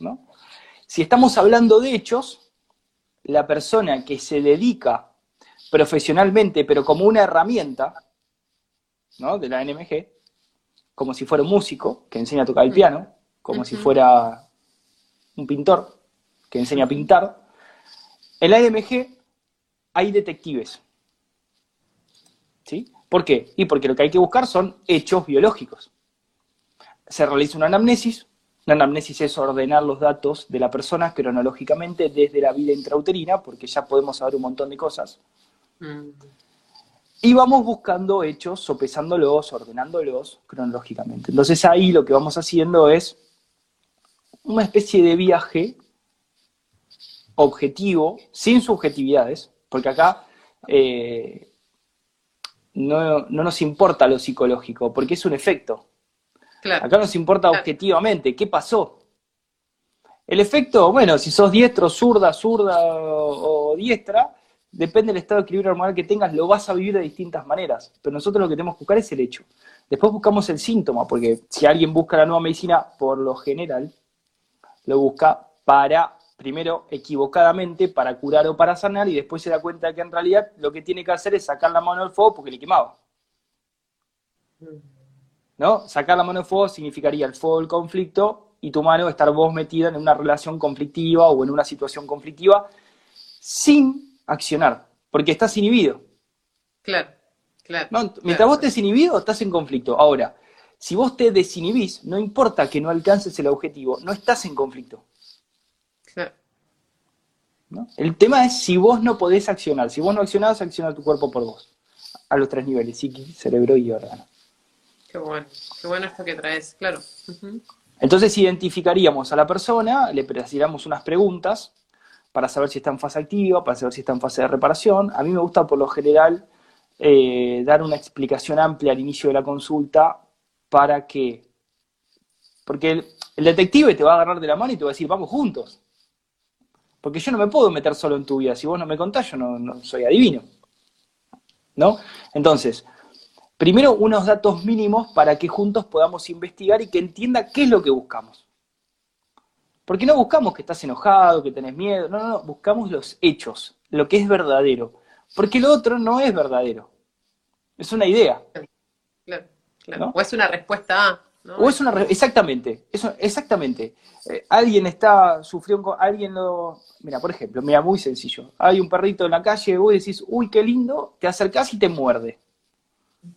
¿no? Si estamos hablando de hechos, la persona que se dedica profesionalmente, pero como una herramienta, ¿no? De la NMG, como si fuera un músico que enseña a tocar el piano, como si fuera un pintor que enseña a pintar. En la NMG hay detectives. ¿Sí? ¿Por qué? Y porque lo que hay que buscar son hechos biológicos. Se realiza una anamnesis. La anamnesis es ordenar los datos de la persona cronológicamente desde la vida intrauterina, porque ya podemos saber un montón de cosas. Mm. Y vamos buscando hechos, sopesándolos, ordenándolos cronológicamente. Entonces ahí lo que vamos haciendo es una especie de viaje objetivo, sin subjetividades, porque acá eh, no, nos importa lo psicológico, porque es un efecto. Acá nos importa objetivamente, ¿qué pasó? El efecto, bueno, si sos diestro, zurda, zurda o, diestra, depende del estado de equilibrio hormonal que tengas, lo vas a vivir de distintas maneras. Pero nosotros lo que tenemos que buscar es el hecho. Después buscamos el síntoma, porque si alguien busca la nueva medicina, por lo general, lo busca para primero equivocadamente para curar o para sanar y después se da cuenta que en realidad lo que tiene que hacer es sacar la mano del fuego porque le quemaba. ¿No? Sacar la mano del fuego significaría el fuego del conflicto y tu mano estar vos metida en una relación conflictiva o en una situación conflictiva sin accionar, porque estás inhibido. Claro, claro. Mientras vos estés inhibido, estás en conflicto. Ahora, si vos te desinhibís, no importa que no alcances el objetivo, no estás en conflicto. El tema es si vos no podés accionar. Si vos no accionás, acciona tu cuerpo por vos. A los tres niveles, psiqui, cerebro y órgano. Qué bueno, qué bueno esto que traes, claro. Entonces identificaríamos a la persona, le hacíamos unas preguntas para saber si está en fase activa, para saber si está en fase de reparación. A mí me gusta por lo general eh, dar una explicación amplia al inicio de la consulta para que... Porque el detective te va a agarrar de la mano y te va a decir, vamos juntos. Porque yo no me puedo meter solo en tu vida. Si vos no me contás, yo no, soy adivino. ¿No? Entonces, primero unos datos mínimos para que juntos podamos investigar y que entienda qué es lo que buscamos. Porque no buscamos que estás enojado, que tenés miedo, no, no, no, buscamos los hechos, lo que es verdadero. Porque lo otro no es verdadero. Es una idea. Claro, claro. O es una respuesta a. O es una... Exactamente, eso, exactamente. Eh, alguien está, sufriendo, con, alguien lo... Mira, por ejemplo, mira, muy sencillo. Hay un perrito en la calle, vos decís, uy, qué lindo, te acercás y te muerde.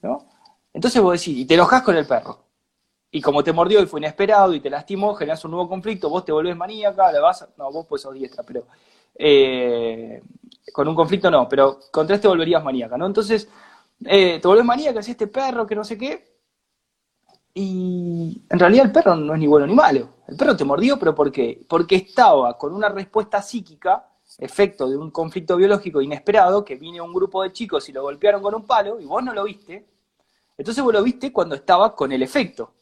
¿No? Entonces vos decís, y te enojás con el perro. Y como te mordió y fue inesperado y te lastimó, generas un nuevo conflicto, vos te volvés maníaca, le vas No, vos pues sos diestra, pero... Eh, con un conflicto no, pero con tres te volverías maníaca, ¿no? Entonces, eh, te volvés maníaca, si este perro, que no sé qué, y en realidad el perro no es ni bueno ni malo. El perro te mordió, pero ¿por qué? Porque estaba con una respuesta psíquica, efecto de un conflicto biológico inesperado, que vino un grupo de chicos y lo golpearon con un palo y vos no lo viste. Entonces vos lo viste cuando estaba con el efecto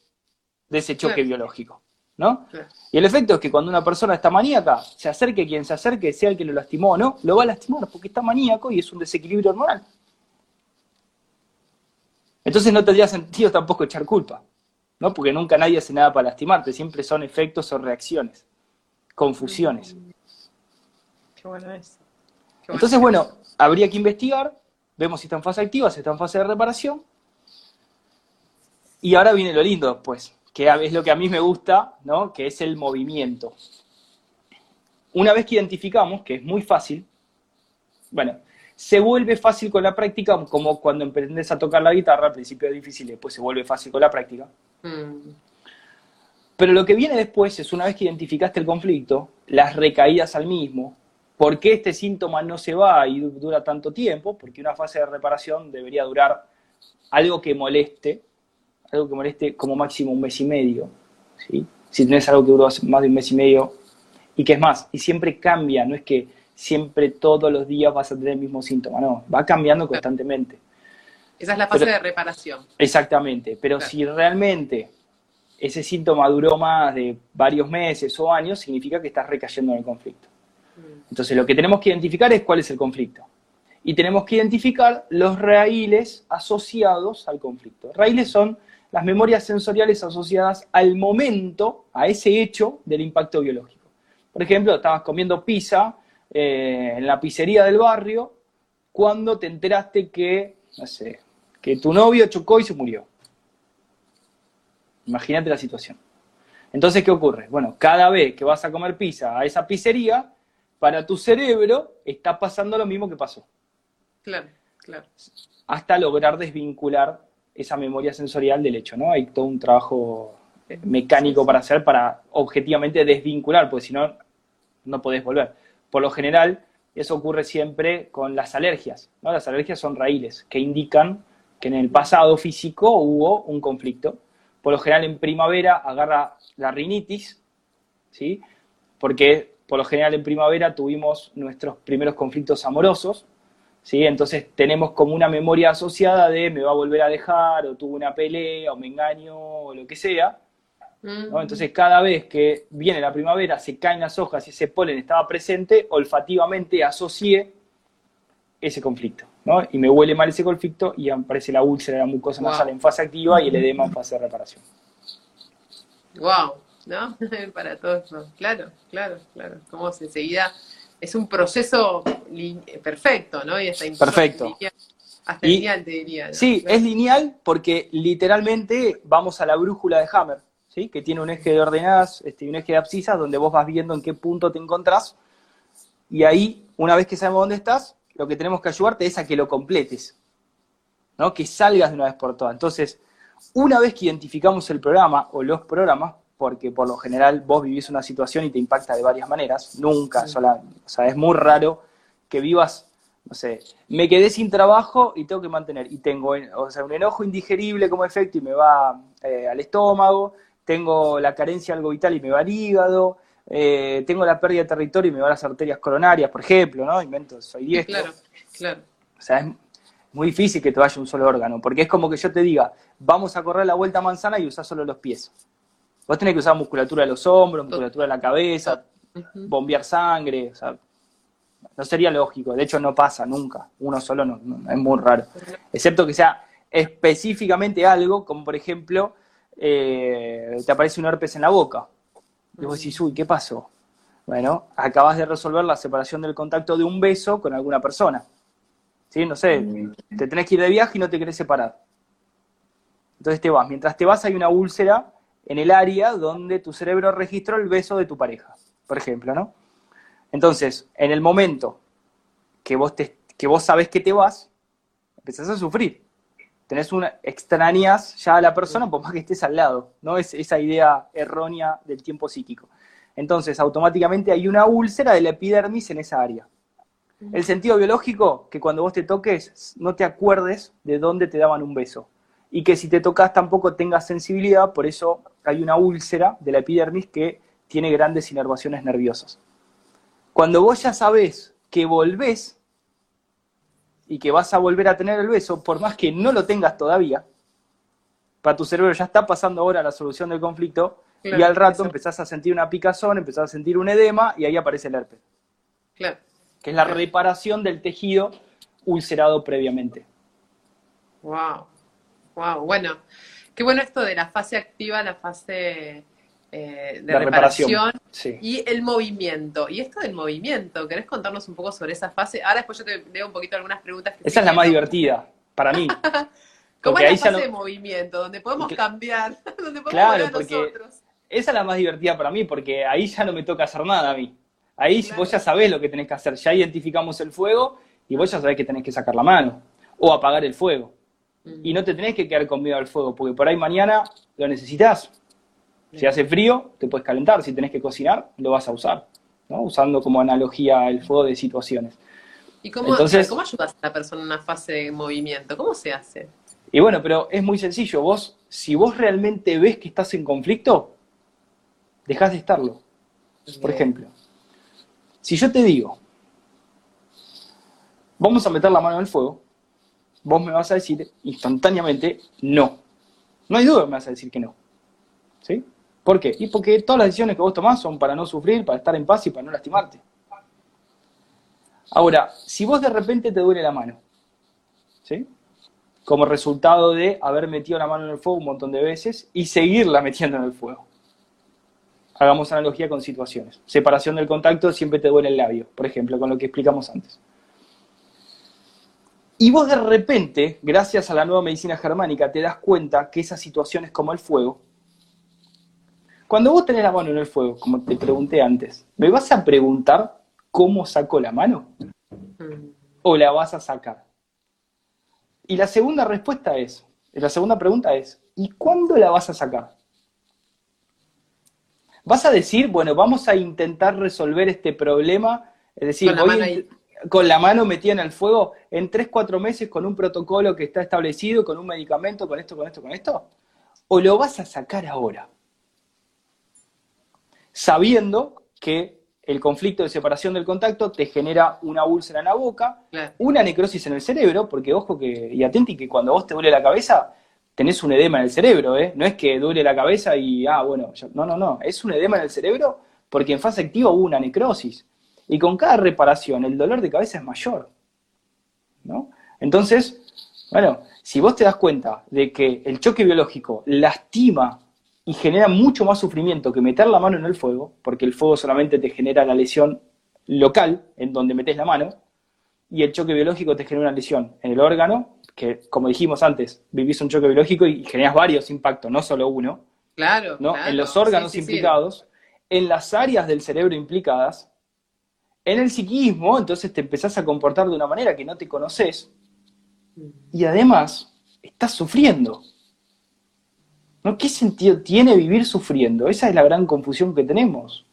de ese choque biológico. ¿no? Y el efecto es que cuando una persona está maníaca, se acerque quien se acerque, sea el que lo lastimó o no, lo va a lastimar porque está maníaco y es un desequilibrio hormonal. Entonces no tendría sentido tampoco echar culpa. ¿no? Porque nunca nadie hace nada para lastimarte, siempre son efectos o reacciones, confusiones. Qué bueno es. Entonces, bueno, habría que investigar, vemos si está en fase activa, si está en fase de reparación. Y ahora viene lo lindo, pues, que es lo que a mí me gusta, ¿no? Que es el movimiento. Una vez que identificamos, que es muy fácil, bueno, se vuelve fácil con la práctica, como cuando emprendes a tocar la guitarra, al principio es difícil, después se vuelve fácil con la práctica. Mm. Pero lo que viene después es, una vez que identificaste el conflicto, las recaídas al mismo, por qué este síntoma no se va y dura tanto tiempo, porque una fase de reparación debería durar algo que moleste, algo que moleste como máximo un mes y medio, ¿sí? si tenés algo que duró más de un mes y medio, y que es más, y siempre cambia, no es que siempre todos los días vas a tener el mismo síntoma, no, va cambiando constantemente. Esa es la fase de reparación. Exactamente, pero si realmente ese síntoma duró más de varios meses o años, significa que estás recayendo en el conflicto. Entonces lo que tenemos que identificar es cuál es el conflicto. Y tenemos que identificar los raíles asociados al conflicto. Raíles son las memorias sensoriales asociadas al momento, a ese hecho del impacto biológico. Por ejemplo, estabas comiendo pizza eh, en la pizzería del barrio cuando te enteraste que, no sé, que tu novio chocó y se murió. Imagínate la situación. Entonces, ¿qué ocurre? Bueno, cada vez que vas a comer pizza a esa pizzería, para tu cerebro está pasando lo mismo que pasó. Claro, claro. Hasta lograr desvincular esa memoria sensorial del hecho, ¿no? Hay todo un trabajo mecánico para hacer para objetivamente desvincular, porque si no, no podés volver. Por lo general, eso ocurre siempre con las alergias, ¿no? Las alergias son raíles que indican que en el pasado físico hubo un conflicto. Por lo general en primavera agarra la rinitis, ¿sí? Porque por lo general en primavera tuvimos nuestros primeros conflictos amorosos, ¿sí? Entonces tenemos como una memoria asociada de me va a volver a dejar, o tuve una pelea, o me engaño, o lo que sea. ¿no? Entonces cada vez que viene la primavera, se caen las hojas y ese polen estaba presente, olfativamente asocié ese conflicto. Y me huele mal ese conflicto y aparece la úlcera la mucosa nasal en fase activa y el edema en fase de reparación. Wow, ¿no? Para todos, claro, claro, claro. Como enseguida es un proceso perfecto, ¿no? Y perfecto. hasta lineal, te diría. Sí, es lineal porque literalmente vamos a la brújula de Hammer, ¿sí? Que tiene un eje de ordenadas este, y un eje de abscisas donde vos vas viendo en qué punto te encontrás. Y ahí, una vez que sabemos dónde estás, lo que tenemos que ayudarte es a que lo completes, ¿no? que salgas de una vez por todas. Entonces, una vez que identificamos el programa o los programas, porque por lo general vos vivís una situación y te impacta de varias maneras, nunca, sola, o sea, es muy raro que vivas, no sé, me quedé sin trabajo y tengo que mantener, y tengo, o sea, un enojo indigerible como efecto y me va eh, al estómago, tengo la carencia de algo vital y me va al hígado, eh, tengo la pérdida de territorio y me va a las arterias coronarias, por ejemplo, ¿no? Invento, soy diestro. Claro, claro. O sea, es muy difícil que te vaya un solo órgano, porque es como que yo te diga, vamos a correr la vuelta a manzana y usar solo los pies. Vos tenés que usar musculatura de los hombros, musculatura de la cabeza, bombear sangre, o sea, no sería lógico, de hecho no pasa nunca, uno solo no, es muy raro, excepto que sea específicamente algo, como por ejemplo, eh, te aparece un herpes en la boca, y vos decís, uy, ¿qué pasó? Bueno, acabas de resolver la separación del contacto de un beso con alguna persona. ¿Sí? No sé, te tenés que ir de viaje y no te querés separar. Entonces te vas. Mientras te vas hay una úlcera en el área donde tu cerebro registró el beso de tu pareja, por ejemplo, ¿no? Entonces, en el momento que vos, te, que vos sabés que te vas, empezás a sufrir tenés una, extrañas ya a la persona por más que estés al lado, ¿no? Es esa idea errónea del tiempo psíquico. Entonces, automáticamente hay una úlcera de la epidermis en esa área. El sentido biológico, que cuando vos te toques, no te acuerdes de dónde te daban un beso. Y que si te tocas tampoco tengas sensibilidad, por eso hay una úlcera de la epidermis que tiene grandes inervaciones nerviosas. Cuando vos ya sabés que volvés, y que vas a volver a tener el beso, por más que no lo tengas todavía, para tu cerebro ya está pasando ahora la solución del conflicto, y al rato empezás a sentir una picazón, empezás a sentir un edema, y ahí aparece el herpes. Claro. Que es la reparación del tejido ulcerado previamente. Wow. Wow, bueno. Qué bueno esto de la fase activa, la fase eh, de, reparación, y el movimiento. Y esto del movimiento, ¿querés contarnos un poco sobre esa fase? Ahora después yo te leo un poquito algunas preguntas. esa es la más divertida, para mí. ¿Cómo es la fase de movimiento? Donde podemos cambiar, donde podemos claro, porque Esa es la más divertida para mí, porque ahí ya no me toca hacer nada a mí. Ahí vos ya sabés lo que tenés que hacer, ya identificamos el fuego y vos ya sabés que tenés que sacar la mano o apagar el fuego. Mm. Y no te tenés que quedar con miedo al fuego, porque por ahí mañana lo necesitas. Si hace frío, te puedes calentar. Si tenés que cocinar, lo vas a usar, ¿no? Usando como analogía el fuego de situaciones. ¿Y cómo, Entonces, cómo ayudas a la persona en una fase de movimiento? ¿Cómo se hace? Y bueno, pero es muy sencillo. Vos, si vos realmente ves que estás en conflicto, dejás de estarlo. Por ejemplo, si yo te digo, vamos a meter la mano en el fuego, vos me vas a decir instantáneamente no. No hay duda que me vas a decir que no. ¿Sí? ¿Por qué? Y porque todas las decisiones que vos tomás son para no sufrir, para estar en paz y para no lastimarte. Ahora, si vos de repente te duele la mano, ¿sí? como resultado de haber metido la mano en el fuego un montón de veces y seguirla metiendo en el fuego. Hagamos analogía con situaciones. Separación del contacto, siempre te duele el labio, por ejemplo, con lo que explicamos antes. Y vos de repente, gracias a la nueva medicina germánica, te das cuenta que esas situaciones como el fuego, cuando vos tenés la mano en el fuego, como te pregunté antes, ¿me vas a preguntar cómo sacó la mano? Mm. ¿O la vas a sacar? Y la segunda respuesta es, la segunda pregunta es, ¿y cuándo la vas a sacar? ¿Vas a decir, bueno, vamos a intentar resolver este problema? Es decir, voy, con la mano metida en el fuego en tres, cuatro meses con un protocolo que está establecido, con un medicamento, con esto, con esto, con esto? ¿O lo vas a sacar ahora? Sabiendo que el conflicto de separación del contacto te genera una úlcera en la boca, una necrosis en el cerebro, porque ojo que, y atenti que cuando vos te duele la cabeza, tenés un edema en el cerebro, ¿eh? No es que duele la cabeza y, ah, bueno, no, no, no, es un edema en el cerebro porque en fase activa hubo una necrosis. Y con cada reparación el dolor de cabeza es mayor. ¿no? Entonces, bueno, si vos te das cuenta de que el choque biológico lastima y genera mucho más sufrimiento que meter la mano en el fuego, porque el fuego solamente te genera la lesión local, en donde metes la mano, y el choque biológico te genera una lesión en el órgano, que como dijimos antes, vivís un choque biológico y generas varios impactos, no solo uno. Claro. ¿no? En los órganos implicados, en las áreas del cerebro implicadas, en el psiquismo, entonces te empezás a comportar de una manera que no te conoces y además estás sufriendo. ¿No? ¿Qué sentido tiene vivir sufriendo? Esa es la gran confusión que tenemos.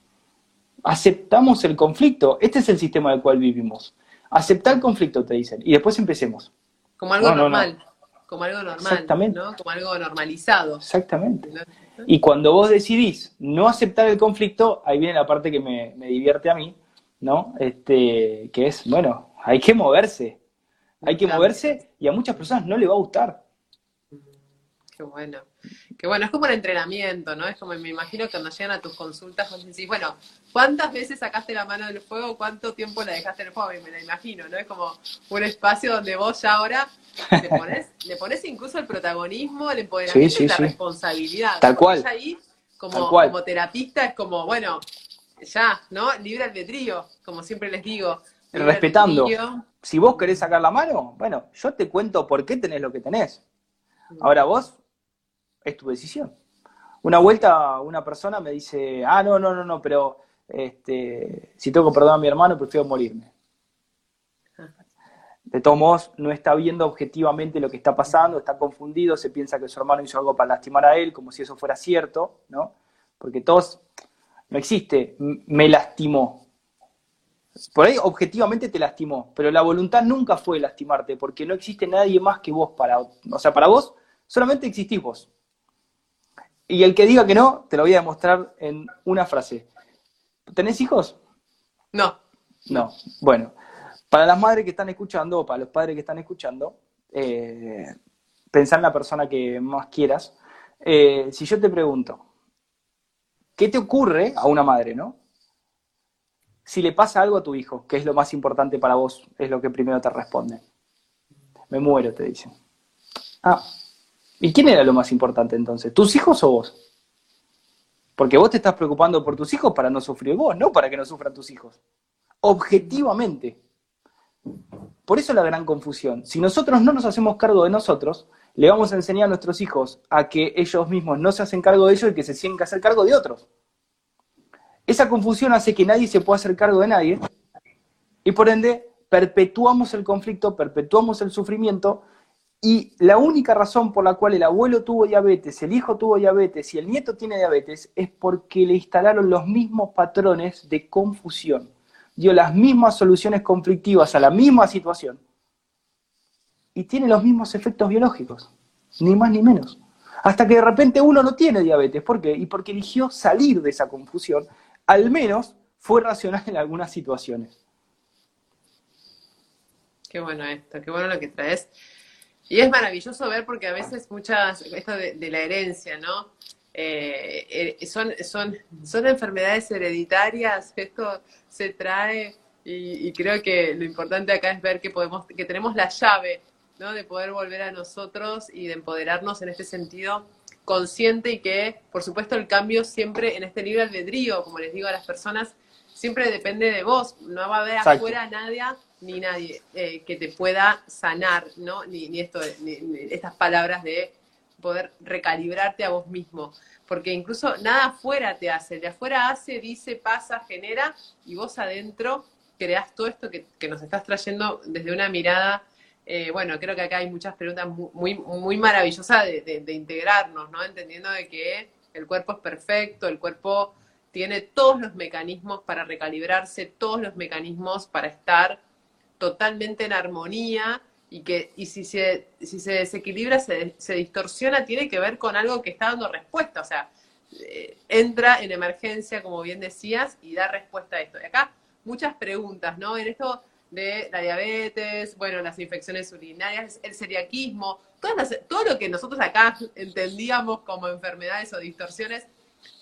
Aceptamos el conflicto. Este es el sistema del cual vivimos. Aceptar el conflicto, te dicen. Y después empecemos. Como algo normal. Como algo normal. Exactamente. Como algo normalizado. Exactamente. Y cuando vos decidís no aceptar el conflicto, ahí viene la parte que me, me divierte a mí, ¿no? Este, que es, bueno, hay que moverse. Hay que moverse y a muchas personas no le va a gustar. Qué bueno. Qué bueno, es como el entrenamiento, ¿no? Es como, me imagino que cuando llegan a tus consultas, vos decís, bueno, ¿cuántas veces sacaste la mano del fuego? ¿Cuánto tiempo la dejaste en el fuego? Y me la imagino, ¿no? Es como un espacio donde vos ya ahora le pones, le pones incluso el protagonismo, el empoderamiento y la responsabilidad. Tal cual. Ahí, como, como terapista, es como, bueno, ya, ¿no? Libre albedrío, como siempre les digo. Respetando. Si vos querés sacar la mano, bueno, yo te cuento por qué tenés lo que tenés. Mm. Ahora vos, es tu decisión. Una vuelta una persona me dice, ah, no, no, no, no, pero este, si tengo que perdonar a mi hermano, prefiero morirme. De todos modos, no está viendo objetivamente lo que está pasando, está confundido, se piensa que su hermano hizo algo para lastimar a él, como si eso fuera cierto, ¿no? Porque todos, no existe, me lastimó. Por ahí objetivamente te lastimó, pero la voluntad nunca fue lastimarte, porque no existe nadie más que vos para, o sea, para vos solamente existís vos. Y el que diga que no, te lo voy a demostrar en una frase. ¿Tenés hijos? No. No. Bueno, para las madres que están escuchando, o para los padres que están escuchando, eh, pensá en la persona que más quieras. Eh, si yo te pregunto, ¿Qué te ocurre a una madre, no? Si le pasa algo a tu hijo, ¿qué es lo más importante para vos? Es lo que primero te responde. Me muero, te dicen. Ah, ¿y quién era lo más importante entonces? ¿Tus hijos o vos? Porque vos te estás preocupando por tus hijos para no sufrir vos, no para que no sufran tus hijos. Objetivamente. Por eso la gran confusión. Si nosotros no nos hacemos cargo de nosotros, le vamos a enseñar a nuestros hijos a que ellos mismos no se hacen cargo de ellos y que se tienen que hacer cargo de otros. Esa confusión hace que nadie se pueda hacer cargo de nadie y por ende perpetuamos el conflicto, perpetuamos el sufrimiento y la única razón por la cual el abuelo tuvo diabetes, el hijo tuvo diabetes y el nieto tiene diabetes es porque le instalaron los mismos patrones de confusión, dio las mismas soluciones conflictivas a la misma situación y tiene los mismos efectos biológicos, ni más ni menos. Hasta que de repente uno no tiene diabetes. ¿Por qué? Y porque eligió salir de esa confusión, al menos fue racional en algunas situaciones. Qué bueno esto, qué bueno lo que traes. Y es maravilloso ver porque a veces muchas, esto de, la herencia, ¿no? Eh, eh, son, son, son enfermedades hereditarias, esto se trae y, y, creo que lo importante acá es ver que podemos, que tenemos la llave ¿no? De poder volver a nosotros y de empoderarnos en este sentido consciente y que, por supuesto, el cambio siempre en este libre albedrío, como les digo a las personas, siempre depende de vos. No va a haber afuera nadie ni nadie eh, que te pueda sanar, ¿no? Ni, ni esto, ni, estas palabras de poder recalibrarte a vos mismo. Porque incluso nada afuera te hace, de afuera hace, dice, pasa, genera, y vos adentro creás todo esto que, nos estás trayendo desde una mirada eh, bueno, creo que acá hay muchas preguntas muy, maravillosas de, integrarnos, ¿no? Entendiendo de que el cuerpo es perfecto, el cuerpo tiene todos los mecanismos para recalibrarse, todos los mecanismos para estar totalmente en armonía y que y si se, si se desequilibra, se, se distorsiona, tiene que ver con algo que está dando respuesta, o sea, eh, entra en emergencia, como bien decías, y da respuesta a esto. Y acá muchas preguntas, ¿no? En esto de la diabetes, bueno, las infecciones urinarias, el celiaquismo, todo lo que nosotros acá entendíamos como enfermedades o distorsiones,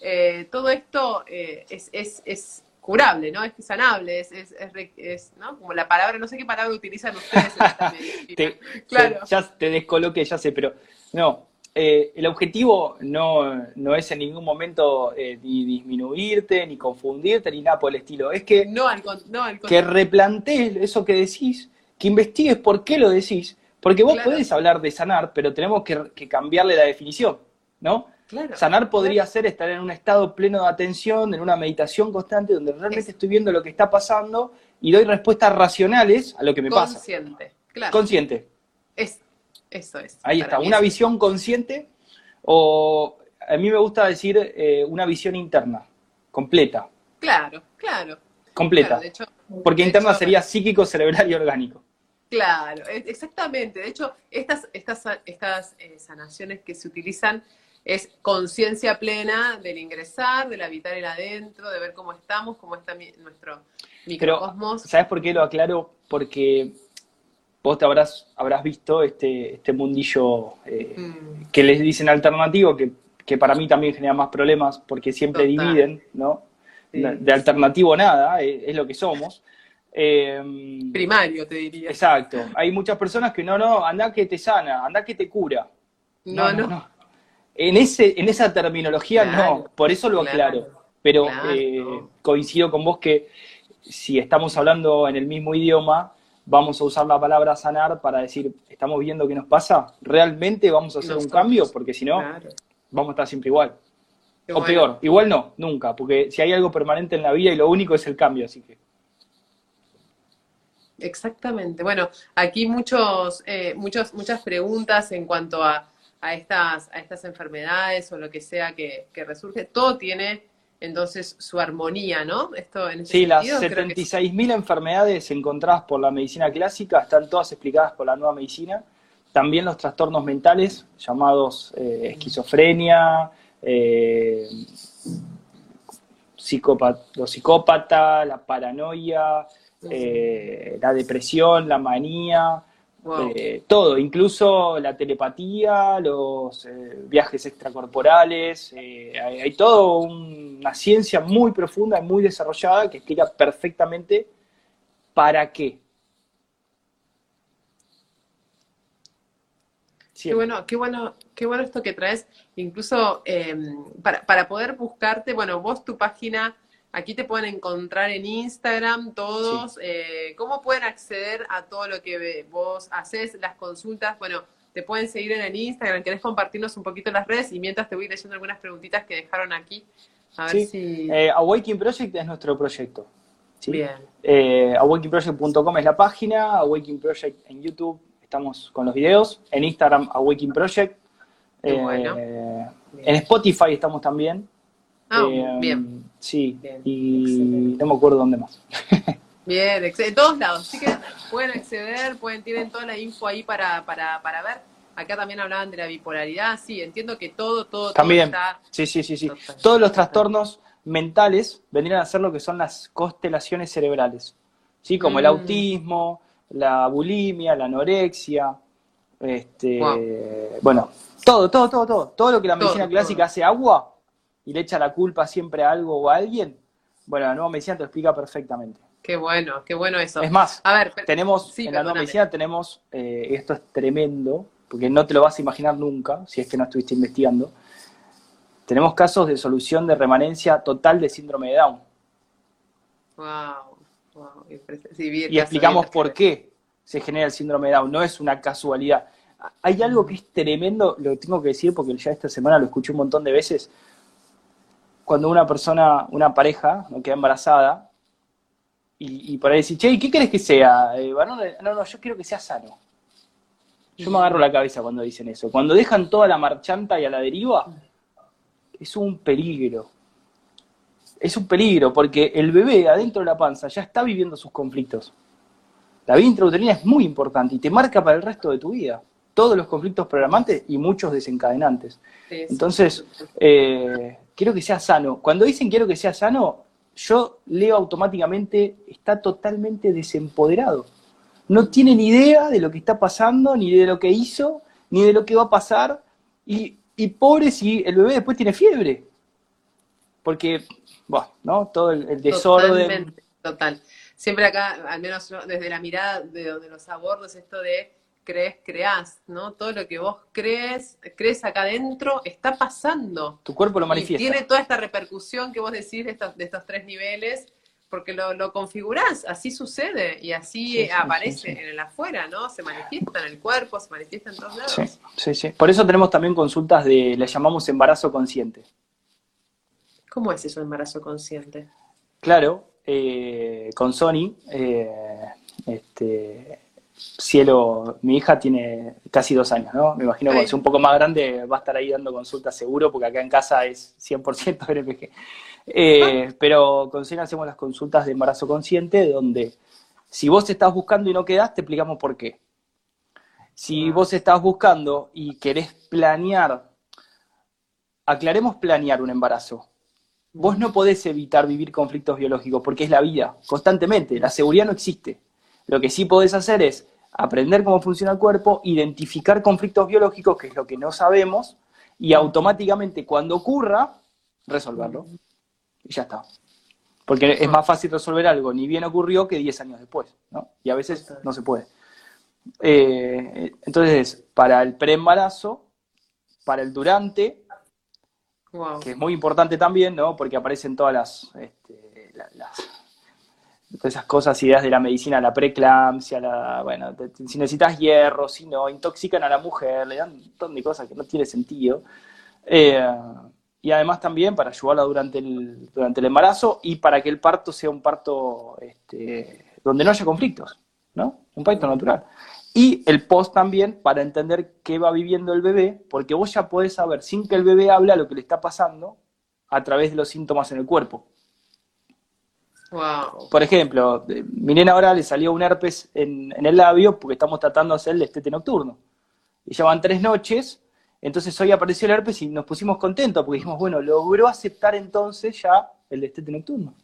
eh, todo esto eh, es, es, es, curable, ¿no? Es sanable, es, es, ¿no? Como la palabra, no sé qué palabra utilizan ustedes en esta medicina. claro. Ya te descoloqué, ya sé, pero no, eh, el objetivo no, es en ningún momento eh, ni disminuirte, ni confundirte, ni nada por el estilo. Es que, no, que replantees eso que decís, que investigues por qué lo decís, porque vos podés hablar de sanar, pero tenemos que, cambiarle la definición, ¿no? sanar podría ser estar en un estado pleno de atención, en una meditación constante, donde realmente estoy viendo lo que está pasando y doy respuestas racionales a lo que me pasa. Consciente, claro. Consciente. Es eso es. Ahí está, una visión consciente o a mí me gusta decir eh, una visión interna, completa. Claro, claro. Completa. Porque interna sería psíquico, cerebral y orgánico. Claro, e, exactamente. De hecho, estas, estas, estas eh, sanaciones que se utilizan es conciencia plena del ingresar, del habitar el adentro, de ver cómo estamos, cómo está nuestro microcosmos. ¿Sabes por qué lo aclaro? Porque vos te habrás, habrás visto este, este mundillo eh, mm. que les dicen alternativo, que, para mí también genera más problemas porque siempre dividen, ¿no? De alternativo nada, eh, es, lo que somos. Em, Primario, te diría. Exacto. Hay muchas personas que no, no, anda que te sana, anda que te cura. No, no. En, ese, en esa terminología no, por eso lo aclaro. Pero eh, coincido con vos que si estamos hablando en el mismo idioma, vamos a usar la palabra sanar para decir, estamos viendo qué nos pasa, realmente vamos a hacer un cambio, porque si no, vamos a estar siempre igual. o peor, igual no, nunca, porque si hay algo permanente en la vida y lo único es el cambio, así que. Exactamente. Bueno, aquí muchos, eh, muchos, muchas preguntas en cuanto a, a, estas, a estas enfermedades o lo que sea que, que resurge. Todo tiene entonces su armonía, ¿no? Esto en sí, las 76.000 enfermedades encontradas por la medicina clásica están todas explicadas por la nueva medicina. También los trastornos mentales, llamados eh, esquizofrenia, eh, los psicópatas, la paranoia, eh, la depresión, la manía, eh, todo, incluso la telepatía, los eh, viajes extracorporales, eh, hay, hay toda una ciencia muy profunda y muy desarrollada que explica perfectamente para qué. Qué bueno, qué bueno, qué bueno esto que traes, incluso em, para, para poder buscarte, bueno, vos tu página Aquí te pueden encontrar en Instagram todos. Eh, ¿Cómo pueden acceder a todo lo que vos haces, las consultas? Bueno, te pueden seguir en el Instagram. ¿Querés compartirnos un poquito las redes? Y mientras te voy leyendo algunas preguntitas que dejaron aquí. A ver si... Eh, Awakening Project es nuestro proyecto. Bien. Eh, awakingproject.com es la página. Awakening Project en YouTube. Estamos con los videos. En Instagram, Awakening Project. bueno. En Spotify estamos también. Ah, eh, bien. Sí, y no me acuerdo dónde más. bien, en todos lados. Así que pueden acceder, pueden, tienen toda la info ahí para, para, para ver. Acá también hablaban de la bipolaridad, sí, entiendo que todo, todo, también. está... Sí, sí, sí, sí. Todos los trastornos mentales vendrían a ser lo que son las constelaciones cerebrales, ¿sí? Como el mm. autismo, la bulimia, la anorexia, este, bueno, todo, todo, todo, todo, todo lo que la medicina clásica hace agua, y le echa la culpa siempre a algo o a alguien, bueno, la nueva medicina te lo explica perfectamente. Qué bueno, qué bueno eso. Es más, a ver, tenemos, en la nueva medicina tenemos, eh, esto es tremendo, porque no te lo vas a imaginar nunca, si es que no estuviste investigando, tenemos casos de solución de remanencia total de síndrome de Down. Wow, wow. y explicamos por qué se genera el síndrome de Down, no es una casualidad. Hay algo que es tremendo, lo tengo que decir porque ya esta semana lo escuché un montón de veces, cuando una persona, una pareja, ¿no? queda embarazada, y, por ahí dice, che, ¿qué querés que sea? Eh, no, no, yo quiero que sea sano. Yo me agarro la cabeza cuando dicen eso. Cuando dejan toda la marchanta y a la deriva, es un peligro. Es un peligro, porque el bebé adentro de la panza ya está viviendo sus conflictos. La vida intrauterina es muy importante y te marca para el resto de tu vida. Todos los conflictos programantes y muchos desencadenantes. Entonces, eh, quiero que sea sano. Cuando dicen quiero que sea sano, yo leo automáticamente, está totalmente desempoderado. No tiene ni idea de lo que está pasando, ni de lo que hizo, ni de lo que va a pasar. Y y pobre si el bebé después tiene fiebre. Porque, bueno, ¿no? Todo el, desorden. total. Siempre acá, al menos desde la mirada de donde los abordo, es esto de crees, creás, ¿no? Todo lo que vos crees, crees acá adentro, está pasando. Tu cuerpo lo manifiesta. Y tiene toda esta repercusión que vos decís de estos, de estos tres niveles porque lo, lo configurás, así sucede y así aparece en el afuera, ¿no? Se manifiesta en el cuerpo, se manifiesta en todos lados. Sí, sí, Por eso tenemos también consultas de, le llamamos embarazo consciente. ¿Cómo es eso, embarazo consciente? Claro, eh, con Sony, eh, este, Cielo, mi hija tiene casi dos años, ¿no? Me imagino que cuando sea un poco más grande va a estar ahí dando consultas seguro, porque acá en casa es 100% RPG. Eh, pero con Sena hacemos las consultas de embarazo consciente, donde si vos estás buscando y no quedás, te explicamos por qué. Si vos estás buscando y querés planear, aclaremos planear un embarazo. Vos no podés evitar vivir conflictos biológicos porque es la vida, constantemente. La seguridad no existe. Lo que sí podés hacer es aprender cómo funciona el cuerpo, identificar conflictos biológicos, que es lo que no sabemos, y automáticamente cuando ocurra, resolverlo y ya está. Porque es más fácil resolver algo, ni bien ocurrió, que 10 años después, ¿no? Y a veces no se puede. Eh, entonces, para el preembarazo, para el durante, que es muy importante también, ¿no? Porque aparecen todas las, este, esas cosas, ideas de la medicina, la preeclampsia, la, bueno, si necesitas hierro, si no, intoxican a la mujer, le dan un montón de cosas que no tiene sentido. Eh, y además también para ayudarla durante el, durante el embarazo y para que el parto sea un parto este, donde no haya conflictos, ¿no? Un parto natural. Y el post también para entender qué va viviendo el bebé, porque vos ya podés saber sin que el bebé hable lo que le está pasando a través de los síntomas en el cuerpo. Wow. Por ejemplo, mi nena ahora le salió un herpes en, en el labio porque estamos tratando de hacer el destete nocturno. Y ya van tres noches entonces hoy apareció el herpes y nos pusimos contentos porque dijimos, bueno, logró aceptar entonces ya el destete nocturno.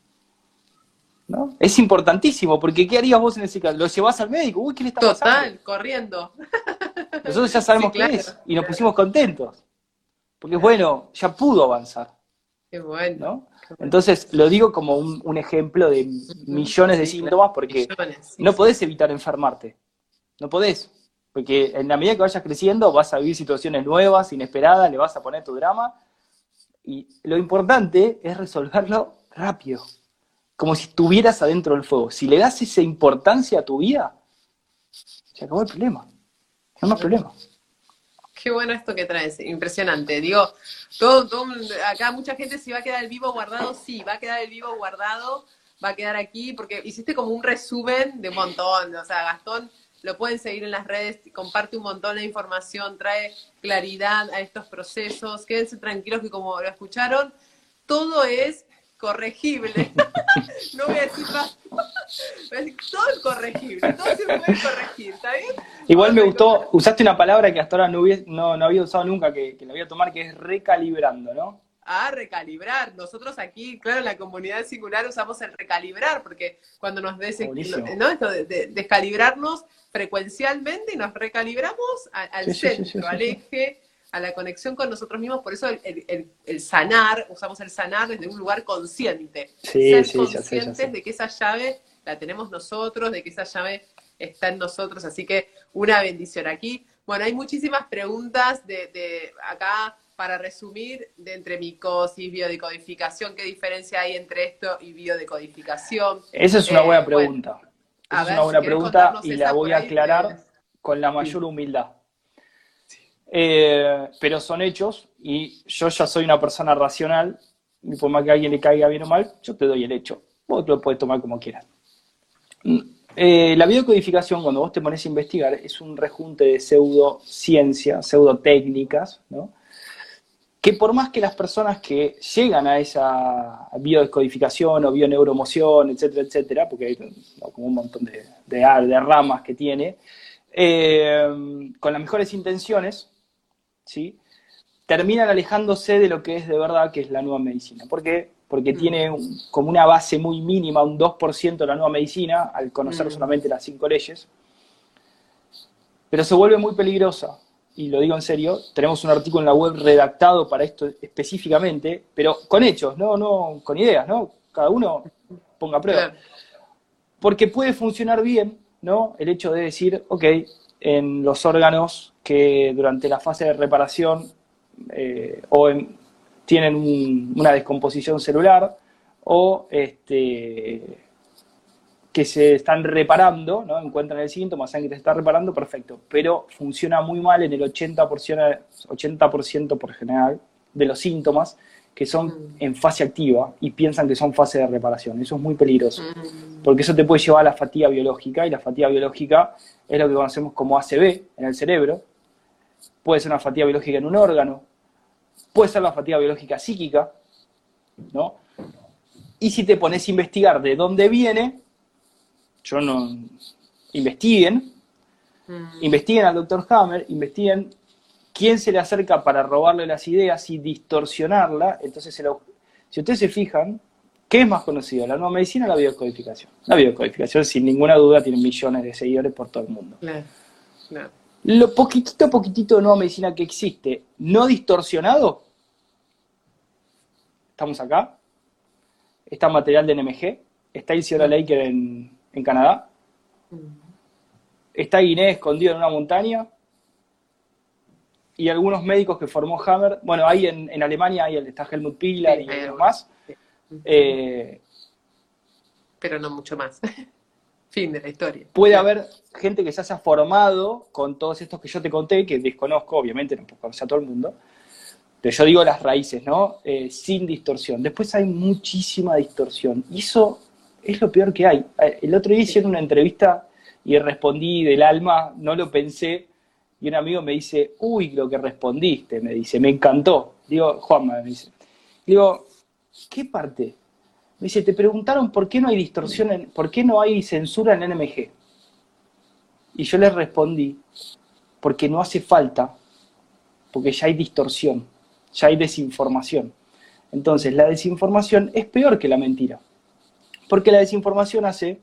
¿No? Es importantísimo, porque ¿qué harías vos en ese caso? ¿Lo llevas al médico? Uy, ¿qué le está pasando? Total, corriendo. Nosotros ya sabemos qué es y nos pusimos contentos. Porque bueno, ya pudo avanzar. Qué bueno. Entonces lo digo como un, ejemplo de millones de síntomas porque no podés evitar enfermarte. No podés. Porque en la medida que vayas creciendo vas a vivir situaciones nuevas, inesperadas, le vas a poner tu drama. Y lo importante es resolverlo rápido, como si estuvieras adentro del fuego. Si le das esa importancia a tu vida, se acabó el problema. No hay más problema. Qué bueno esto que traes, impresionante. Digo, todo, todo, acá mucha gente si va a quedar el vivo guardado, sí, va a quedar el vivo guardado, va a quedar aquí, porque hiciste como un resumen de un montón. O sea, Gastón lo pueden seguir en las redes, comparte un montón de información, trae claridad a estos procesos, quédense tranquilos que como lo escucharon, todo es corregible. no voy a decir más. todo es corregible, todo se puede corregir, ¿está bien? Igual me gustó, usaste una palabra que hasta ahora no, no, había usado nunca, que, que la voy a tomar, que es recalibrando, ¿no? a recalibrar. Nosotros aquí, claro, en la comunidad singular usamos el recalibrar, porque cuando nos des, ¿no? Esto de, descalibrarnos frecuencialmente y nos recalibramos al centro, al eje, a la conexión con nosotros mismos. Por eso el, sanar, usamos el sanar desde un lugar consciente. Ser conscientes de que esa llave la tenemos nosotros, de que esa llave está en nosotros, así que una bendición aquí. Bueno, hay muchísimas preguntas de, de acá para resumir, de entre micosis, biodecodificación, ¿qué diferencia hay entre esto y biodecodificación? Esa es una eh, buena pregunta. Esa es una buena pregunta y la voy a aclarar con la mayor humildad. Eh, pero son hechos y yo ya soy una persona racional y por más que a alguien le caiga bien o mal, yo te doy el hecho. Vos lo puedes tomar como quieras. Eh, la biodecodificación, cuando vos te pones a investigar, es un rejunte de pseudociencia, pseudotécnicas, ¿no? que por más que las personas que llegan a esa biodescodificación o bioneuromoción, etcétera, etcétera, porque hay como un montón de, de, ramas que tiene, eh, con las mejores intenciones, ¿sí? terminan alejándose de lo que es de verdad, que es la nueva medicina. ¿Por qué? Porque mm. tiene como una base muy mínima, un 2% de la nueva medicina, al conocer mm. solamente las cinco leyes, pero se vuelve muy peligrosa y lo digo en serio, tenemos un artículo en la web redactado para esto específicamente, pero con hechos, no, no con ideas, ¿no? Cada uno ponga prueba. Porque puede funcionar bien, ¿no? El hecho de decir, ok, en los órganos que durante la fase de reparación eh, o tienen una descomposición celular o este, que se están reparando, ¿no? encuentran el síntoma, saben que te está reparando, perfecto, pero funciona muy mal en el 80%, 80 por general de los síntomas que son mm. en fase activa y piensan que son fase de reparación. Eso es muy peligroso, mm. porque eso te puede llevar a la fatiga biológica y la fatiga biológica es lo que conocemos como ACV en el cerebro. Puede ser una fatiga biológica en un órgano, puede ser la fatiga biológica psíquica, ¿no? Y si te pones a investigar de dónde viene, yo no, investiguen, mm. investiguen al doctor Hammer, investiguen quién se le acerca para robarle las ideas y distorsionarla, entonces si ustedes se fijan, ¿qué es más conocido, la nueva medicina o la biocodificación? La biocodificación, sin ninguna duda, tiene millones de seguidores por todo el mundo. Lo poquitito, poquitito de nueva medicina que existe, no distorsionado, estamos acá, está material de NMG, está Isidora Laker en, en Canadá. Está Guinea escondido en una montaña. Y algunos médicos que formó Hammer. Bueno, ahí en, Alemania hay, está Helmut Pilar y otros más. Eh, Pero no mucho más. fin de la historia. Puede haber gente que se haya formado con todos estos que yo te conté, que desconozco, obviamente, no puedo conocer a todo el mundo. Pero yo digo las raíces, ¿no? Eh, sin distorsión. Después hay muchísima distorsión. Y eso es lo peor que hay. Eh, el otro día hicieron una entrevista y respondí del alma, no lo pensé, y un amigo me dice, uy, lo que respondiste, me dice, me encantó. Digo, Juan me dice. Digo, ¿qué parte? Me dice, te preguntaron por qué no hay distorsión, en, por qué no hay censura en NMG. Y yo le respondí, porque no hace falta, porque ya hay distorsión, ya hay desinformación. Entonces, la desinformación es peor que la mentira. Porque la desinformación hace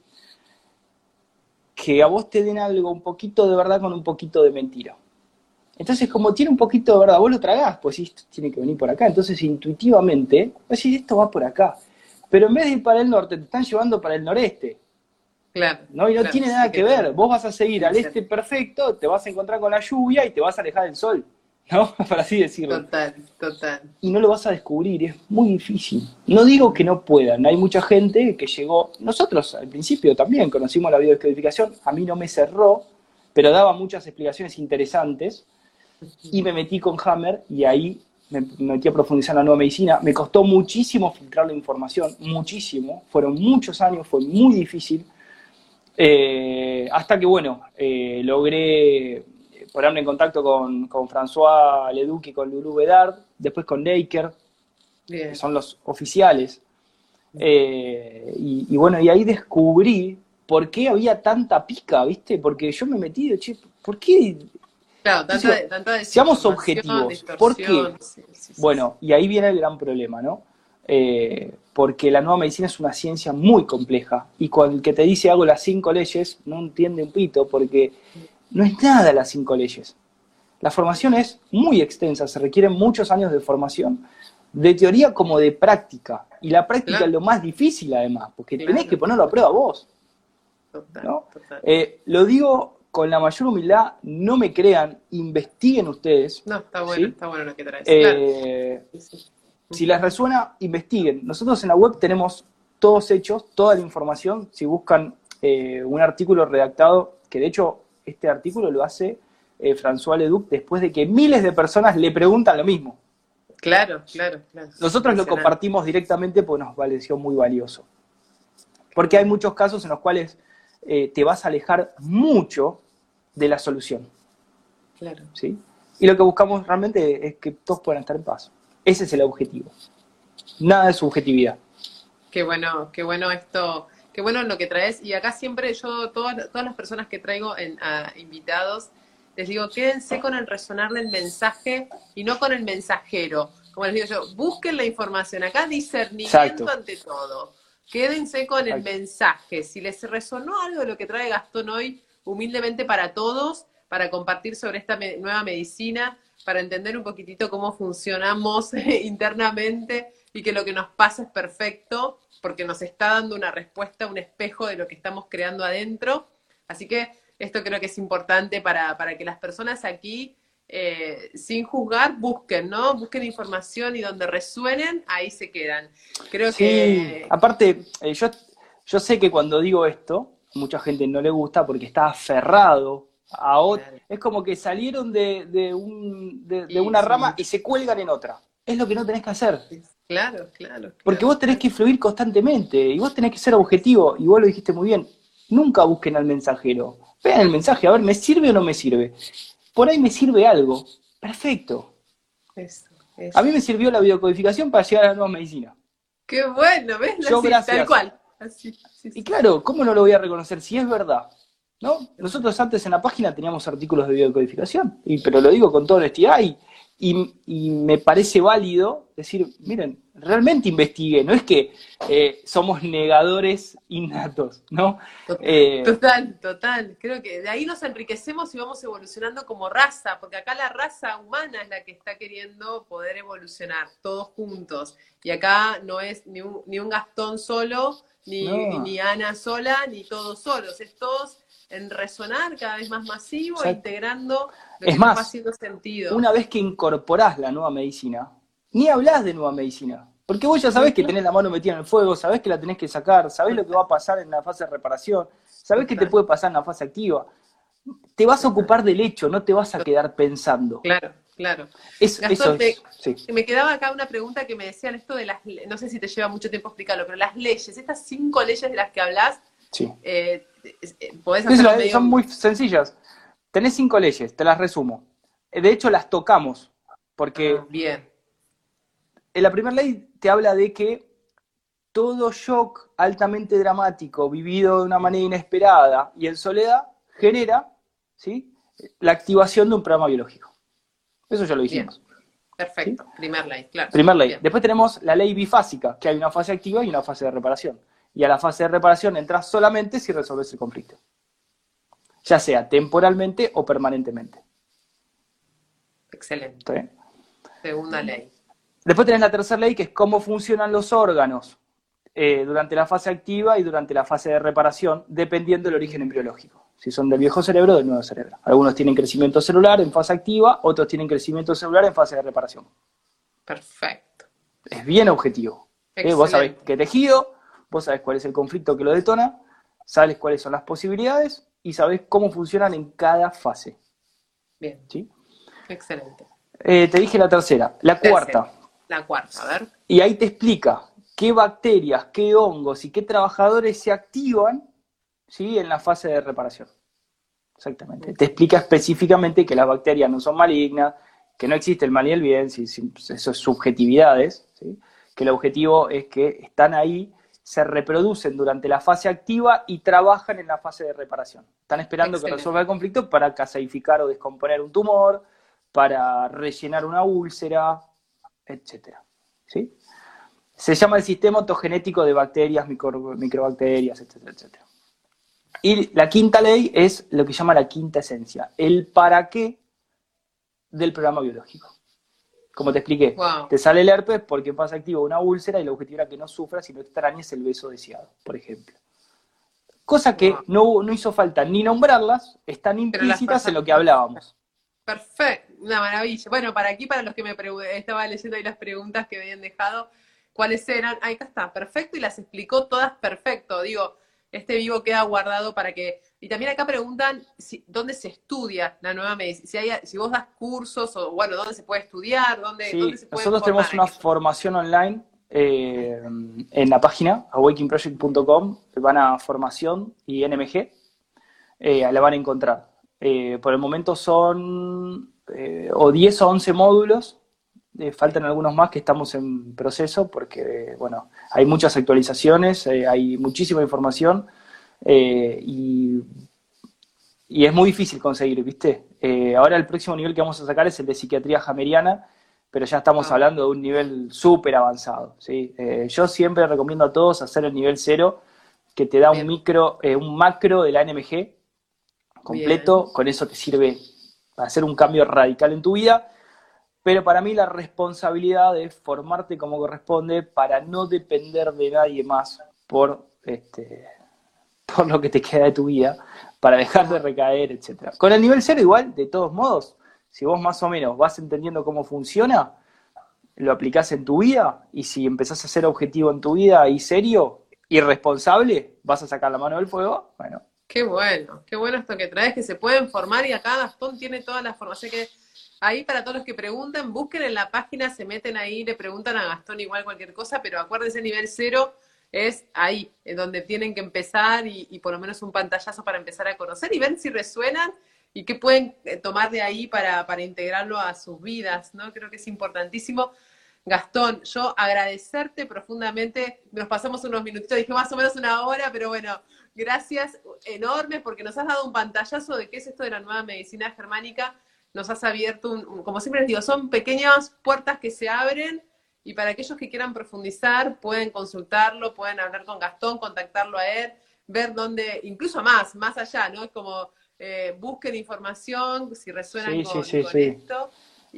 que a vos te den algo un poquito de verdad con un poquito de mentira. Entonces, como tiene un poquito de verdad, vos lo tragás, pues esto tiene que venir por acá. Entonces, intuitivamente, vos decís, esto va por acá. Pero en vez de ir para el norte, te están llevando para el noreste. Claro. ¿no? Y no tiene nada que ver. Vos vas a seguir al este perfecto, te vas a encontrar con la lluvia y te vas a alejar del sol. ¿no? Para así decirlo. Total, total. Y no lo vas a descubrir, es muy difícil. No digo que no puedan, hay mucha gente que llegó, nosotros al principio también conocimos la biodescodificación, a mí no me cerró, pero daba muchas explicaciones interesantes y me metí con Hammer y ahí me metí a profundizar en la nueva medicina. Me costó muchísimo filtrar la información, muchísimo, fueron muchos años, fue muy difícil. Eh, hasta que, bueno, eh, logré ponerme en contacto con, con François Leduc y con Lulu Bedard, después con Naker, que son los oficiales. Eh, y, bueno, y ahí descubrí por qué había tanta pica, ¿viste? Porque yo me metí de, che, ¿por qué? Claro, tanta, Seamos objetivos. ¿Por qué? bueno, y ahí viene el gran problema, ¿no? Eh, porque la nueva medicina es una ciencia muy compleja y con el que te dice hago las cinco leyes no entiende un pito porque no es nada las cinco leyes. La formación es muy extensa, se requieren muchos años de formación, de teoría como de práctica. Y la práctica es lo más difícil además, porque tenés que ponerlo a prueba vos. Eh, lo digo con la mayor humildad, no me crean, investiguen ustedes. No, está bueno, está bueno lo que traes. Eh, si les resuena, investiguen. Nosotros en la web tenemos todos hechos, toda la información. Si buscan eh, un artículo redactado, que de hecho este artículo lo hace François Leduc después de que miles de personas le preguntan lo mismo. Claro, claro, claro. Nosotros lo compartimos directamente porque nos pareció muy valioso. Porque hay muchos casos en los cuales eh, te vas a alejar mucho de la solución. Claro. ¿sí? Y lo que buscamos realmente es que todos puedan estar en paz. Ese es el objetivo. Nada de subjetividad. Qué bueno, qué bueno esto, qué bueno lo que traes. Y acá siempre yo, todas, todas las personas que traigo en, a invitados, les digo, quédense con el resonar del mensaje y no con el mensajero. Como les digo yo, busquen la información. Acá discernimiento ante todo. Quédense con el mensaje. Si les resonó algo de lo que trae Gastón hoy, humildemente para todos, para compartir sobre esta nueva medicina, para entender un poquitito cómo funcionamos internamente y que lo que nos pasa es perfecto, porque nos está dando una respuesta, un espejo de lo que estamos creando adentro. Así que esto creo que es importante para, que las personas aquí, eh, sin juzgar, busquen, ¿no? Busquen información y donde resuenen, ahí se quedan. Creo que... Aparte, eh, yo, yo sé que cuando digo esto, mucha gente no le gusta porque está aferrado a otro. Es como que salieron de, de, un, de, una rama y se cuelgan en otra. Es lo que no tenés que hacer. Claro, claro, Porque vos tenés que fluir constantemente y vos tenés que ser objetivo. Y vos lo dijiste muy bien. Nunca busquen al mensajero. Vean el mensaje, a ver, ¿me sirve o no me sirve? Por ahí me sirve algo. Perfecto. A mí me sirvió la biocodificación para llegar a la nueva medicina. Qué bueno, ¿ves? Yo, gracias. Tal cual. y claro, ¿cómo no lo voy a reconocer si es verdad? ¿No? Nosotros antes en la página teníamos artículos de biocodificación, y, pero lo digo con toda honestidad y, y, me parece válido decir, miren, realmente investigué, no es que eh, somos negadores innatos, ¿no? Eh, total, total. Creo que de ahí nos enriquecemos y vamos evolucionando como raza, porque acá la raza humana es la que está queriendo poder evolucionar, todos juntos. Y acá no es ni un, ni un Gastón solo, ni, ni Ana sola, ni todos solos, es todos en resonar cada vez más masivo, integrando lo es más, haciendo sentido. Una vez que incorporás la nueva medicina, ni hablas de nueva medicina. Porque vos ya sabés que tenés la mano metida en el fuego, sabés que la tenés que sacar, sabés lo que va a pasar en la fase de reparación, sabés que te puede pasar en la fase activa. Te vas a ocupar del hecho, no te vas a quedar pensando. Claro, claro. eso Me quedaba acá una pregunta que me decían esto de las, no sé si te lleva mucho tiempo explicarlo, pero las leyes, estas cinco leyes de las que hablas, sí. Eh, eh, son muy sencillas. Tenés cinco leyes, te las resumo. De hecho, las tocamos, porque... Ah, bien. En la primera ley te habla de que todo shock altamente dramático, vivido de una manera inesperada y en soledad, genera ¿sí? la activación de un programa biológico. Eso ya lo dijimos. Perfecto, primer ley, claro. Primer ley. Después tenemos la ley bifásica, que hay una fase activa y una fase de reparación y a la fase de reparación entras solamente si resolves el conflicto, ya sea temporalmente o permanentemente. Excelente. Segunda ley. Después tenés la tercera ley, que es cómo funcionan los órganos eh, durante la fase activa y durante la fase de reparación, dependiendo del origen embriológico. Si son del viejo cerebro o del nuevo cerebro. Algunos tienen crecimiento celular en fase activa, otros tienen crecimiento celular en fase de reparación. Perfecto. Es bien objetivo. ¿eh? Vos sabés qué tejido, vos sabés cuál es el conflicto que lo detona, sabes cuáles son las posibilidades y sabés cómo funcionan en cada fase. Bien. ¿Sí? Excelente. Eh, te dije la tercera. La cuarta. La cuarta, a ver. Y ahí te explica qué bacterias, qué hongos y qué trabajadores se activan ¿sí? en la fase de reparación. Exactamente. Te explica específicamente que las bacterias no son malignas, que no existe el mal y el bien, eso es subjetividades, que el objetivo es que están ahí se reproducen durante la fase activa y trabajan en la fase de reparación. Están esperando que resuelva el conflicto para caseificar o descomponer un tumor, para rellenar una úlcera, etc. ¿Sí? Se llama el sistema autogenético de bacterias, microbacterias, etcétera, etcétera. Y la quinta ley es lo que llama la quinta esencia, el para qué del programa biológico. Como te expliqué, te sale el herpes porque pasa activo una úlcera y la objetivo era que no sufras y no extrañes el beso deseado, por ejemplo. Cosa que no, no hizo falta ni nombrarlas, están implícitas en lo que hablábamos. Perfecto, una maravilla. Bueno, para aquí, para los que me estaba leyendo ahí las preguntas que habían dejado, cuáles eran, ahí está, perfecto, y las explicó todas perfecto. Digo, este vivo queda guardado para que... Y también acá preguntan si, dónde se estudia la nueva medicina, si, hay, si vos das cursos o, bueno, dónde se puede estudiar, dónde, se puede Nosotros tenemos una formación online eh, en la página awakingproject.com, van a formación y NMG, eh, la van a encontrar. Eh, por el momento son o 10 o 11 módulos, faltan algunos más que estamos en proceso porque, bueno, hay muchas actualizaciones, hay muchísima información y, y, es muy difícil conseguir, ¿viste? ahora el próximo nivel que vamos a sacar es el de psiquiatría jameriana, pero ya estamos ah. hablando de un nivel súper avanzado. ¿sí? Eh, yo siempre recomiendo a todos hacer el nivel cero, que te da un micro, eh, un macro de la NMG completo, con eso te sirve para hacer un cambio radical en tu vida, pero para mí la responsabilidad de formarte como corresponde para no depender de nadie más por, este, por lo que te queda de tu vida, para dejar de recaer, etc. Con el nivel cero igual, de todos modos, si vos más o menos vas entendiendo cómo funciona, lo aplicás en tu vida y si empezás a ser objetivo en tu vida y serio y responsable, vas a sacar la mano del fuego, bueno. Qué bueno, qué bueno esto que traes, que se pueden formar y acá Gastón tiene toda la formación que ahí para todos los que pregunten, busquen en la página, se meten ahí, le preguntan a Gastón igual cualquier cosa, pero acuérdense, nivel cero es ahí, en donde tienen que empezar y, por lo menos un pantallazo para empezar a conocer y ven si resuenan y qué pueden eh, tomar de ahí para, integrarlo a sus vidas, ¿no? Creo que es importantísimo. Gastón, yo agradecerte profundamente. Nos pasamos unos minutitos, dije más o menos una hora, pero bueno, gracias enormes porque nos has dado un pantallazo de qué es esto de la nueva medicina germánica. Nos has abierto, un, como siempre les digo, son pequeñas puertas que se abren y para aquellos que quieran profundizar pueden consultarlo, pueden hablar con Gastón, contactarlo a él, ver dónde, incluso más, más allá, ¿no? Es como eh, busquen información, si resuenan con, esto.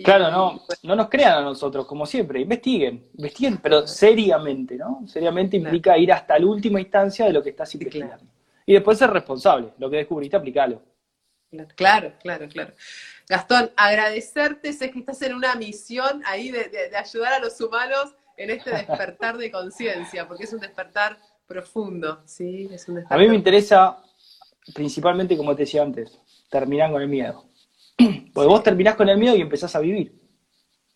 claro, no, no nos crean a nosotros, como siempre, investiguen, investiguen, pero seriamente, ¿no? Seriamente implica ir hasta la última instancia de lo que estás investigando. Y después ser responsable, lo que descubriste, aplicalo. Claro, claro, claro. Gastón, agradecerte, sé que estás en una misión ahí de, ayudar a los humanos en este despertar de conciencia, porque es un despertar profundo, ¿sí? Es un A mí me interesa principalmente, como te decía antes, terminan con el miedo. Porque vos terminás con el miedo y empezás a vivir.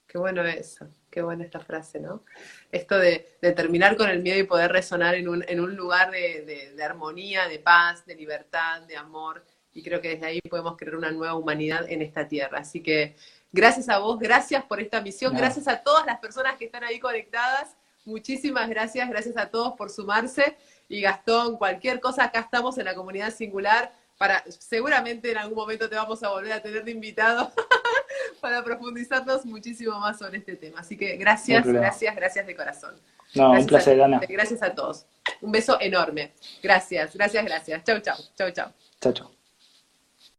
Qué bueno eso, qué buena esta frase, ¿no? Esto de, terminar con el miedo y poder resonar en un, en un lugar de, armonía, de paz, de libertad, de amor. Y creo que desde ahí podemos crear una nueva humanidad en esta tierra. Así que gracias a vos, gracias por esta misión, gracias a todas las personas que están ahí conectadas. Muchísimas gracias, gracias a todos por sumarse y Gastón, cualquier cosa, acá estamos en la comunidad singular. Para, seguramente en algún momento te vamos a volver a tener de invitado para profundizarnos muchísimo más sobre este tema. Así que gracias, gracias, gracias de corazón. No, un placer, Ana. Gracias a todos. Un beso enorme. Gracias, gracias, gracias. Chau, chau. Chau, chau. Chau, chau.